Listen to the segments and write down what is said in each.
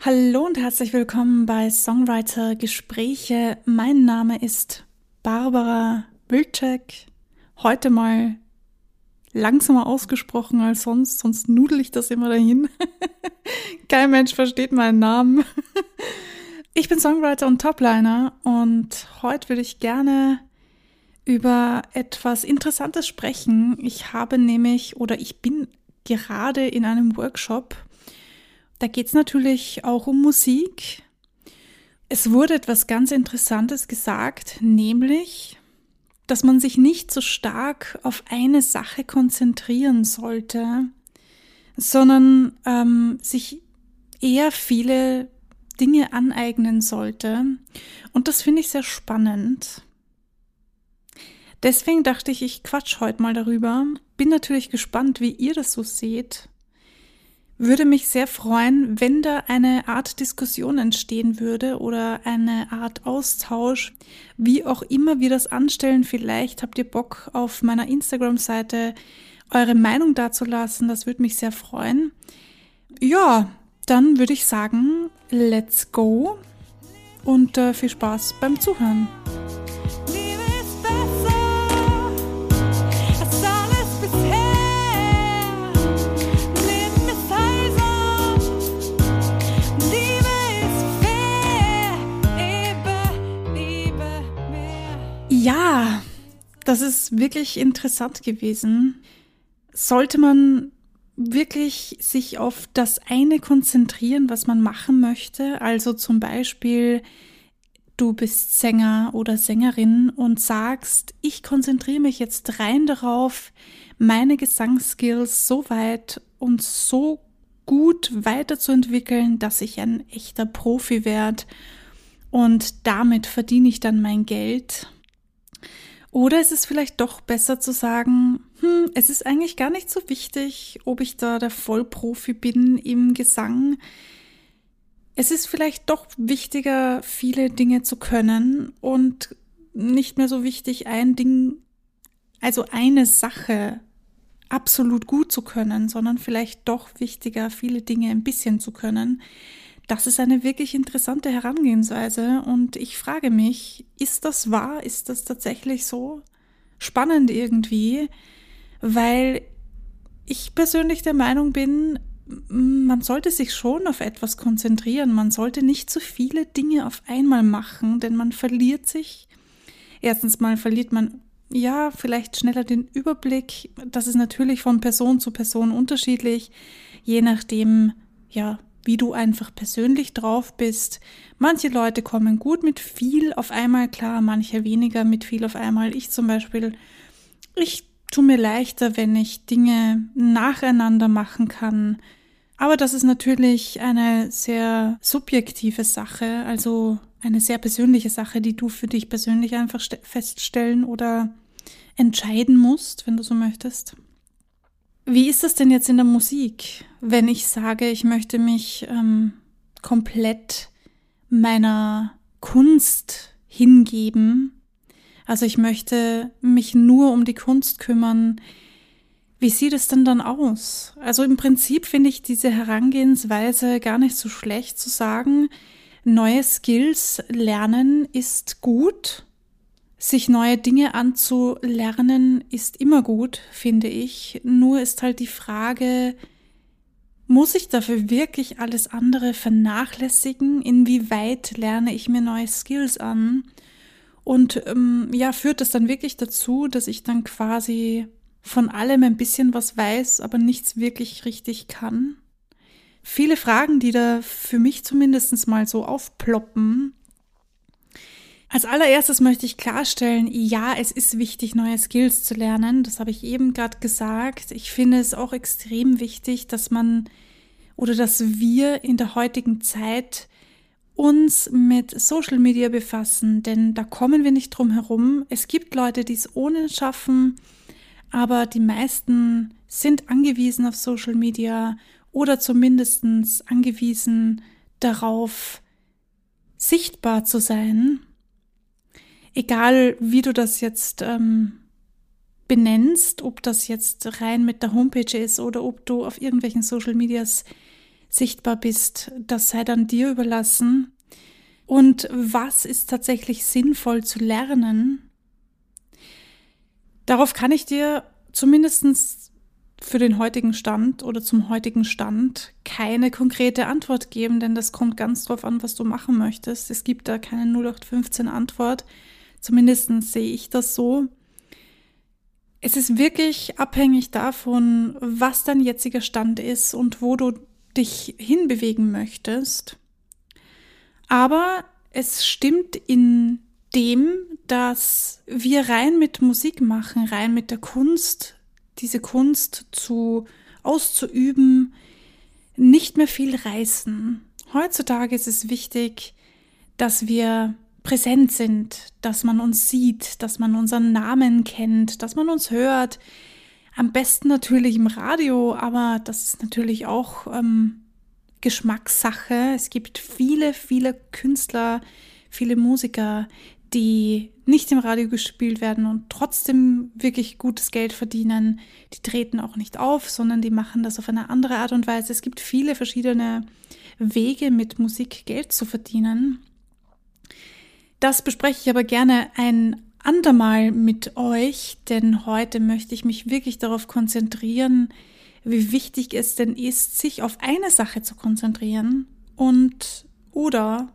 Hallo und herzlich willkommen bei Songwriter Gespräche. Mein Name ist Barbara Wilczek. Heute mal langsamer ausgesprochen als sonst, sonst nudel ich das immer dahin. Kein Mensch versteht meinen Namen. Ich bin Songwriter und Topliner und heute würde ich gerne über etwas Interessantes sprechen. Ich habe nämlich oder ich bin gerade in einem Workshop da geht es natürlich auch um Musik. Es wurde etwas ganz Interessantes gesagt, nämlich, dass man sich nicht so stark auf eine Sache konzentrieren sollte, sondern ähm, sich eher viele Dinge aneignen sollte. Und das finde ich sehr spannend. Deswegen dachte ich, ich quatsch heute mal darüber. Bin natürlich gespannt, wie ihr das so seht würde mich sehr freuen, wenn da eine Art Diskussion entstehen würde oder eine Art Austausch, wie auch immer wir das anstellen. Vielleicht habt ihr Bock auf meiner Instagram-Seite eure Meinung dazulassen. Das würde mich sehr freuen. Ja, dann würde ich sagen, let's go und äh, viel Spaß beim Zuhören. Ja, das ist wirklich interessant gewesen. Sollte man wirklich sich auf das eine konzentrieren, was man machen möchte, also zum Beispiel du bist Sänger oder Sängerin und sagst, ich konzentriere mich jetzt rein darauf, meine Gesangsskills so weit und so gut weiterzuentwickeln, dass ich ein echter Profi werde und damit verdiene ich dann mein Geld oder ist es vielleicht doch besser zu sagen, hm, es ist eigentlich gar nicht so wichtig, ob ich da der Vollprofi bin im Gesang. Es ist vielleicht doch wichtiger, viele Dinge zu können und nicht mehr so wichtig, ein Ding, also eine Sache absolut gut zu können, sondern vielleicht doch wichtiger, viele Dinge ein bisschen zu können. Das ist eine wirklich interessante Herangehensweise und ich frage mich, ist das wahr? Ist das tatsächlich so spannend irgendwie? Weil ich persönlich der Meinung bin, man sollte sich schon auf etwas konzentrieren. Man sollte nicht zu viele Dinge auf einmal machen, denn man verliert sich. Erstens mal verliert man ja vielleicht schneller den Überblick. Das ist natürlich von Person zu Person unterschiedlich, je nachdem, ja, wie du einfach persönlich drauf bist. Manche Leute kommen gut mit viel auf einmal klar, manche weniger mit viel auf einmal. Ich zum Beispiel, ich tue mir leichter, wenn ich Dinge nacheinander machen kann. Aber das ist natürlich eine sehr subjektive Sache, also eine sehr persönliche Sache, die du für dich persönlich einfach feststellen oder entscheiden musst, wenn du so möchtest. Wie ist das denn jetzt in der Musik, wenn ich sage, ich möchte mich ähm, komplett meiner Kunst hingeben? Also ich möchte mich nur um die Kunst kümmern. Wie sieht es denn dann aus? Also im Prinzip finde ich diese Herangehensweise gar nicht so schlecht zu sagen, neue Skills lernen ist gut sich neue Dinge anzulernen ist immer gut, finde ich. Nur ist halt die Frage, muss ich dafür wirklich alles andere vernachlässigen? Inwieweit lerne ich mir neue Skills an? Und ähm, ja, führt das dann wirklich dazu, dass ich dann quasi von allem ein bisschen was weiß, aber nichts wirklich richtig kann? Viele Fragen, die da für mich zumindest mal so aufploppen, als allererstes möchte ich klarstellen, ja, es ist wichtig, neue Skills zu lernen. Das habe ich eben gerade gesagt. Ich finde es auch extrem wichtig, dass man oder dass wir in der heutigen Zeit uns mit Social Media befassen, denn da kommen wir nicht drum herum. Es gibt Leute, die es ohne schaffen, aber die meisten sind angewiesen auf Social Media oder zumindest angewiesen darauf, sichtbar zu sein egal wie du das jetzt ähm, benennst, ob das jetzt rein mit der Homepage ist oder ob du auf irgendwelchen Social Medias sichtbar bist, das sei dann dir überlassen. Und was ist tatsächlich sinnvoll zu lernen? Darauf kann ich dir zumindest für den heutigen Stand oder zum heutigen Stand keine konkrete Antwort geben, denn das kommt ganz drauf an, was du machen möchtest. Es gibt da keine 0815 Antwort. Zumindest sehe ich das so. Es ist wirklich abhängig davon, was dein jetziger Stand ist und wo du dich hinbewegen möchtest. Aber es stimmt in dem, dass wir rein mit Musik machen, rein mit der Kunst, diese Kunst zu auszuüben, nicht mehr viel reißen. Heutzutage ist es wichtig, dass wir präsent sind, dass man uns sieht, dass man unseren Namen kennt, dass man uns hört. Am besten natürlich im Radio, aber das ist natürlich auch ähm, Geschmackssache. Es gibt viele, viele Künstler, viele Musiker, die nicht im Radio gespielt werden und trotzdem wirklich gutes Geld verdienen. Die treten auch nicht auf, sondern die machen das auf eine andere Art und Weise. Es gibt viele verschiedene Wege, mit Musik Geld zu verdienen. Das bespreche ich aber gerne ein andermal mit euch, denn heute möchte ich mich wirklich darauf konzentrieren, wie wichtig es denn ist, sich auf eine Sache zu konzentrieren und oder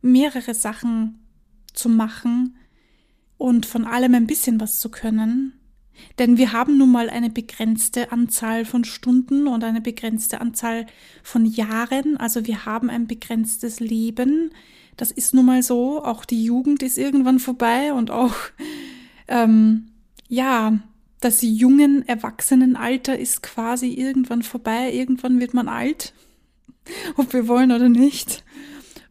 mehrere Sachen zu machen und von allem ein bisschen was zu können. Denn wir haben nun mal eine begrenzte Anzahl von Stunden und eine begrenzte Anzahl von Jahren. Also wir haben ein begrenztes Leben. Das ist nun mal so. Auch die Jugend ist irgendwann vorbei und auch, ähm, ja, das jungen Erwachsenenalter ist quasi irgendwann vorbei. Irgendwann wird man alt, ob wir wollen oder nicht.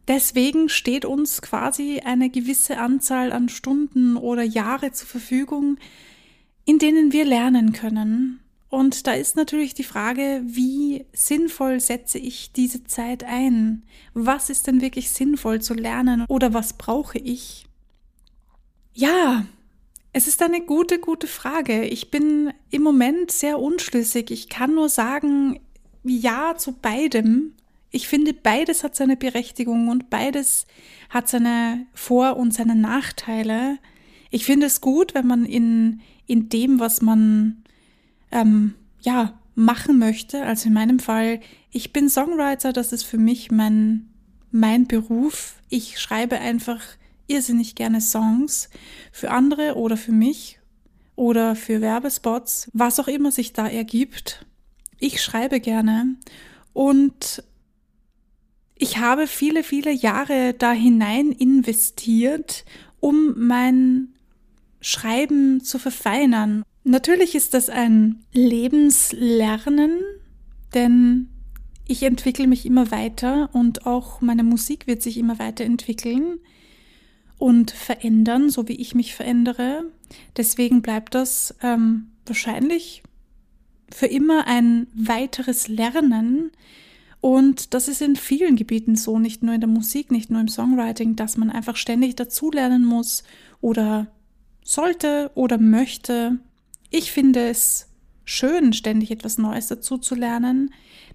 Deswegen steht uns quasi eine gewisse Anzahl an Stunden oder Jahre zur Verfügung, in denen wir lernen können. Und da ist natürlich die Frage, wie sinnvoll setze ich diese Zeit ein? Was ist denn wirklich sinnvoll zu lernen oder was brauche ich? Ja, es ist eine gute, gute Frage. Ich bin im Moment sehr unschlüssig. Ich kann nur sagen, ja zu beidem. Ich finde, beides hat seine Berechtigung und beides hat seine Vor- und seine Nachteile. Ich finde es gut, wenn man in, in dem, was man ähm, ja, machen möchte. Also in meinem Fall, ich bin Songwriter, das ist für mich mein, mein Beruf. Ich schreibe einfach irrsinnig gerne Songs für andere oder für mich oder für Werbespots, was auch immer sich da ergibt. Ich schreibe gerne und ich habe viele, viele Jahre da hinein investiert, um mein Schreiben zu verfeinern. Natürlich ist das ein Lebenslernen, denn ich entwickle mich immer weiter und auch meine Musik wird sich immer weiterentwickeln und verändern, so wie ich mich verändere. Deswegen bleibt das ähm, wahrscheinlich für immer ein weiteres Lernen, und das ist in vielen Gebieten so, nicht nur in der Musik, nicht nur im Songwriting, dass man einfach ständig dazulernen muss oder sollte oder möchte. Ich finde es schön, ständig etwas Neues dazu zu lernen.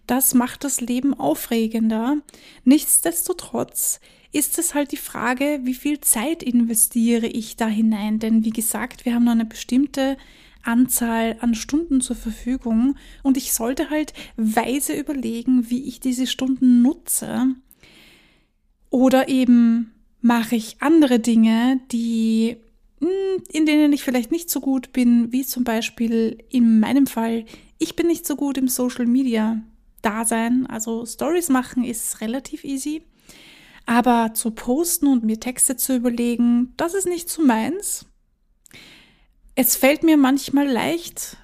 Das macht das Leben aufregender. Nichtsdestotrotz ist es halt die Frage, wie viel Zeit investiere ich da hinein? Denn wie gesagt, wir haben nur eine bestimmte Anzahl an Stunden zur Verfügung und ich sollte halt weise überlegen, wie ich diese Stunden nutze. Oder eben mache ich andere Dinge, die in denen ich vielleicht nicht so gut bin, wie zum Beispiel in meinem Fall, ich bin nicht so gut im Social Media Dasein, also Stories machen ist relativ easy, aber zu posten und mir Texte zu überlegen, das ist nicht so meins. Es fällt mir manchmal leicht,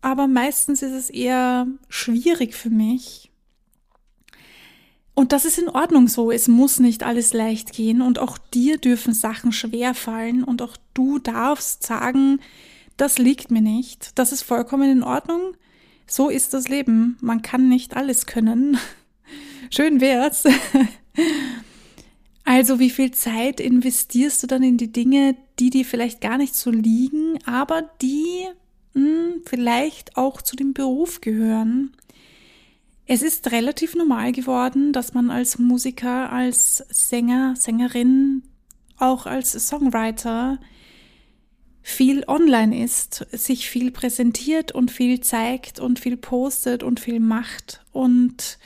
aber meistens ist es eher schwierig für mich. Und das ist in Ordnung so. Es muss nicht alles leicht gehen und auch dir dürfen Sachen schwer fallen und auch du darfst sagen, das liegt mir nicht. Das ist vollkommen in Ordnung. So ist das Leben. Man kann nicht alles können. Schön wär's. Also wie viel Zeit investierst du dann in die Dinge, die dir vielleicht gar nicht so liegen, aber die mh, hm, vielleicht auch zu dem Beruf gehören? Es ist relativ normal geworden, dass man als Musiker, als Sänger, Sängerin, auch als Songwriter viel online ist, sich viel präsentiert und viel zeigt und viel postet und viel macht. Und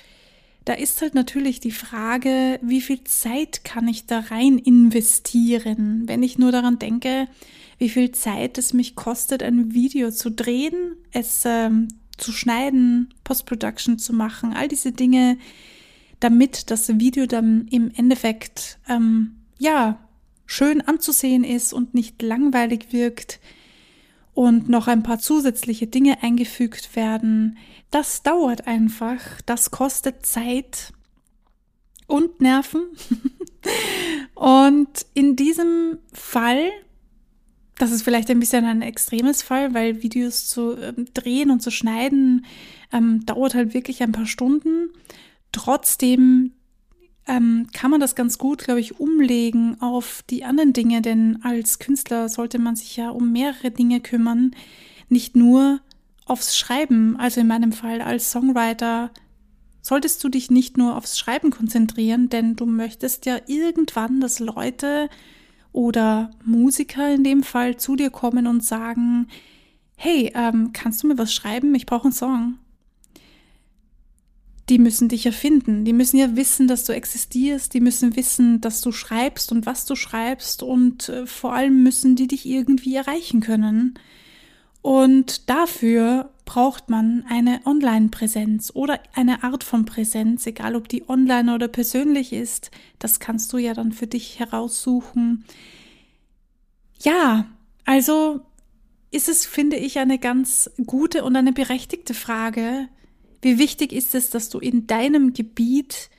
da ist halt natürlich die Frage, wie viel Zeit kann ich da rein investieren? Wenn ich nur daran denke, wie viel Zeit es mich kostet, ein Video zu drehen, es ähm, zu schneiden, Post-Production zu machen, all diese Dinge, damit das Video dann im Endeffekt ähm, ja schön anzusehen ist und nicht langweilig wirkt und noch ein paar zusätzliche Dinge eingefügt werden. Das dauert einfach, das kostet Zeit und Nerven. und in diesem Fall, das ist vielleicht ein bisschen ein extremes Fall, weil Videos zu äh, drehen und zu schneiden ähm, dauert halt wirklich ein paar Stunden. Trotzdem ähm, kann man das ganz gut, glaube ich, umlegen auf die anderen Dinge, denn als Künstler sollte man sich ja um mehrere Dinge kümmern, nicht nur aufs Schreiben. Also in meinem Fall als Songwriter solltest du dich nicht nur aufs Schreiben konzentrieren, denn du möchtest ja irgendwann, dass Leute oder Musiker in dem Fall zu dir kommen und sagen, hey, ähm, kannst du mir was schreiben? Ich brauche einen Song die müssen dich ja finden. Die müssen ja wissen, dass du existierst. Die müssen wissen, dass du schreibst und was du schreibst. Und äh, vor allem müssen die dich irgendwie erreichen können. Und dafür braucht man eine Online-Präsenz oder eine Art von Präsenz, egal ob die online oder persönlich ist. Das kannst du ja dann für dich heraussuchen. Ja, also ist es, finde ich, eine ganz gute und eine berechtigte Frage, wie wichtig ist es, dass du in deinem Gebiet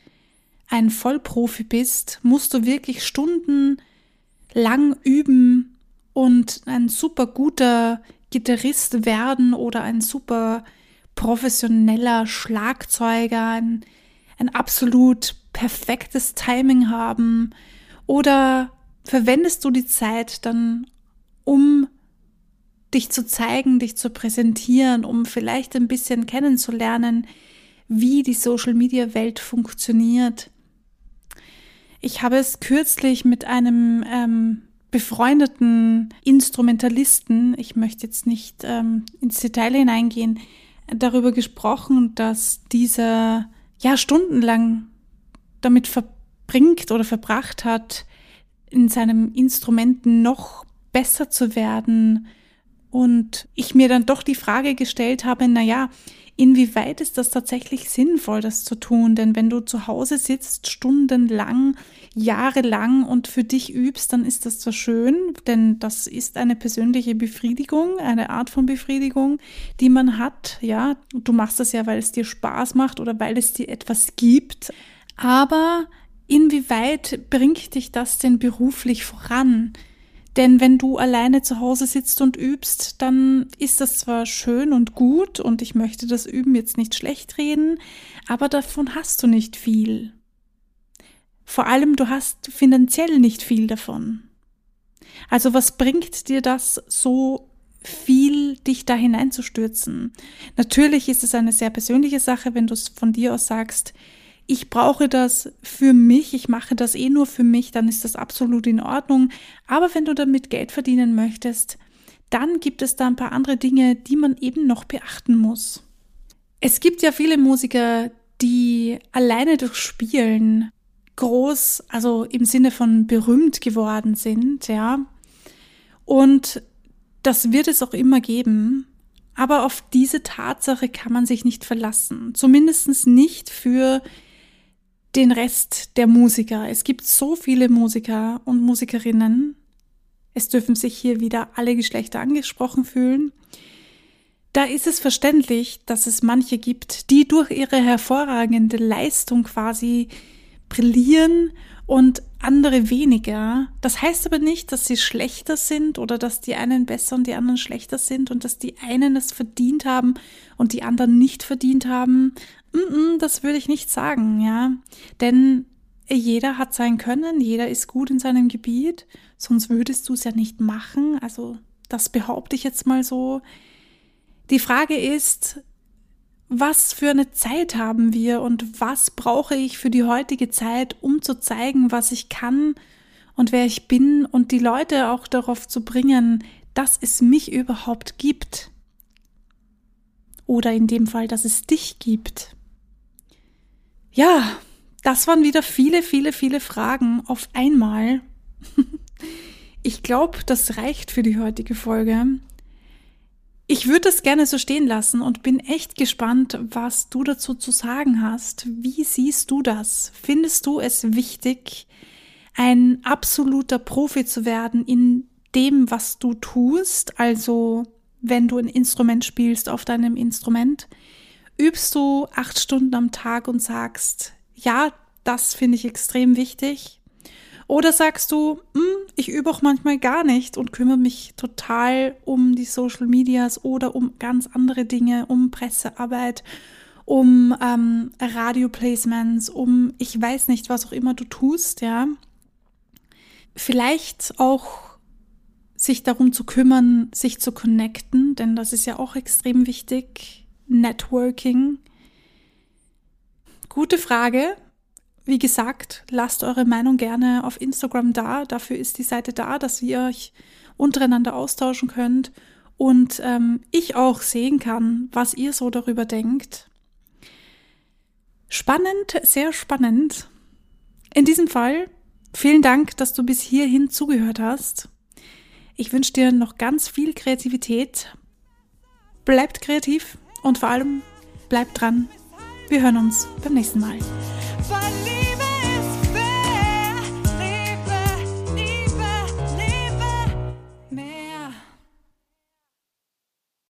ein Vollprofi bist? Musst du wirklich stundenlang üben und ein super guter Gitarrist werden oder ein super professioneller Schlagzeuger, ein, ein absolut perfektes Timing haben? Oder verwendest du die Zeit dann, um dich zu zeigen, dich zu präsentieren, um vielleicht ein bisschen kennenzulernen, wie die Social-Media-Welt funktioniert. Ich habe es kürzlich mit einem ähm, befreundeten Instrumentalisten, ich möchte jetzt nicht ähm, ins Detail hineingehen, darüber gesprochen, dass dieser ja stundenlang damit verbringt oder verbracht hat, in seinem Instrument noch besser zu werden, und ich mir dann doch die Frage gestellt habe, na ja, inwieweit ist das tatsächlich sinnvoll, das zu tun? Denn wenn du zu Hause sitzt, stundenlang, jahrelang und für dich übst, dann ist das zwar schön, denn das ist eine persönliche Befriedigung, eine Art von Befriedigung, die man hat. Ja, du machst das ja, weil es dir Spaß macht oder weil es dir etwas gibt. Aber inwieweit bringt dich das denn beruflich voran? Denn wenn du alleine zu Hause sitzt und übst, dann ist das zwar schön und gut und ich möchte das Üben jetzt nicht schlecht reden, aber davon hast du nicht viel. Vor allem, du hast finanziell nicht viel davon. Also was bringt dir das so viel, dich da hineinzustürzen? Natürlich ist es eine sehr persönliche Sache, wenn du es von dir aus sagst, ich brauche das für mich, ich mache das eh nur für mich, dann ist das absolut in Ordnung. Aber wenn du damit Geld verdienen möchtest, dann gibt es da ein paar andere Dinge, die man eben noch beachten muss. Es gibt ja viele Musiker, die alleine durch Spielen groß, also im Sinne von berühmt geworden sind, ja. Und das wird es auch immer geben. Aber auf diese Tatsache kann man sich nicht verlassen. Zumindest nicht für den Rest der Musiker. Es gibt so viele Musiker und Musikerinnen. Es dürfen sich hier wieder alle Geschlechter angesprochen fühlen. Da ist es verständlich, dass es manche gibt, die durch ihre hervorragende Leistung quasi brillieren und andere weniger. Das heißt aber nicht, dass sie schlechter sind oder dass die einen besser und die anderen schlechter sind und dass die einen es verdient haben und die anderen nicht verdient haben. Das würde ich nicht sagen, ja. Denn jeder hat sein Können, jeder ist gut in seinem Gebiet, sonst würdest du es ja nicht machen. Also das behaupte ich jetzt mal so. Die Frage ist, was für eine Zeit haben wir und was brauche ich für die heutige Zeit, um zu zeigen, was ich kann und wer ich bin und die Leute auch darauf zu bringen, dass es mich überhaupt gibt. Oder in dem Fall, dass es dich gibt. Ja, das waren wieder viele, viele, viele Fragen auf einmal. Ich glaube, das reicht für die heutige Folge. Ich würde es gerne so stehen lassen und bin echt gespannt, was du dazu zu sagen hast. Wie siehst du das? Findest du es wichtig, ein absoluter Profi zu werden in dem, was du tust? Also, wenn du ein Instrument spielst auf deinem Instrument, übst du acht Stunden am Tag und sagst, ja, das finde ich extrem wichtig. Oder sagst du, hm, ich übe auch manchmal gar nicht und kümmere mich total um die Social Medias oder um ganz andere Dinge, um Pressearbeit, um ähm, Radioplacements, um ich weiß nicht, was auch immer du tust, ja. Vielleicht auch sich darum zu kümmern, sich zu connecten, denn das ist ja auch extrem wichtig. Networking. Gute Frage. Wie gesagt, lasst eure Meinung gerne auf Instagram da. Dafür ist die Seite da, dass ihr euch untereinander austauschen könnt und ähm, ich auch sehen kann, was ihr so darüber denkt. Spannend, sehr spannend. In diesem Fall vielen Dank, dass du bis hierhin zugehört hast. Ich wünsche dir noch ganz viel Kreativität. Bleibt kreativ und vor allem bleibt dran. Wir hören uns beim nächsten Mal.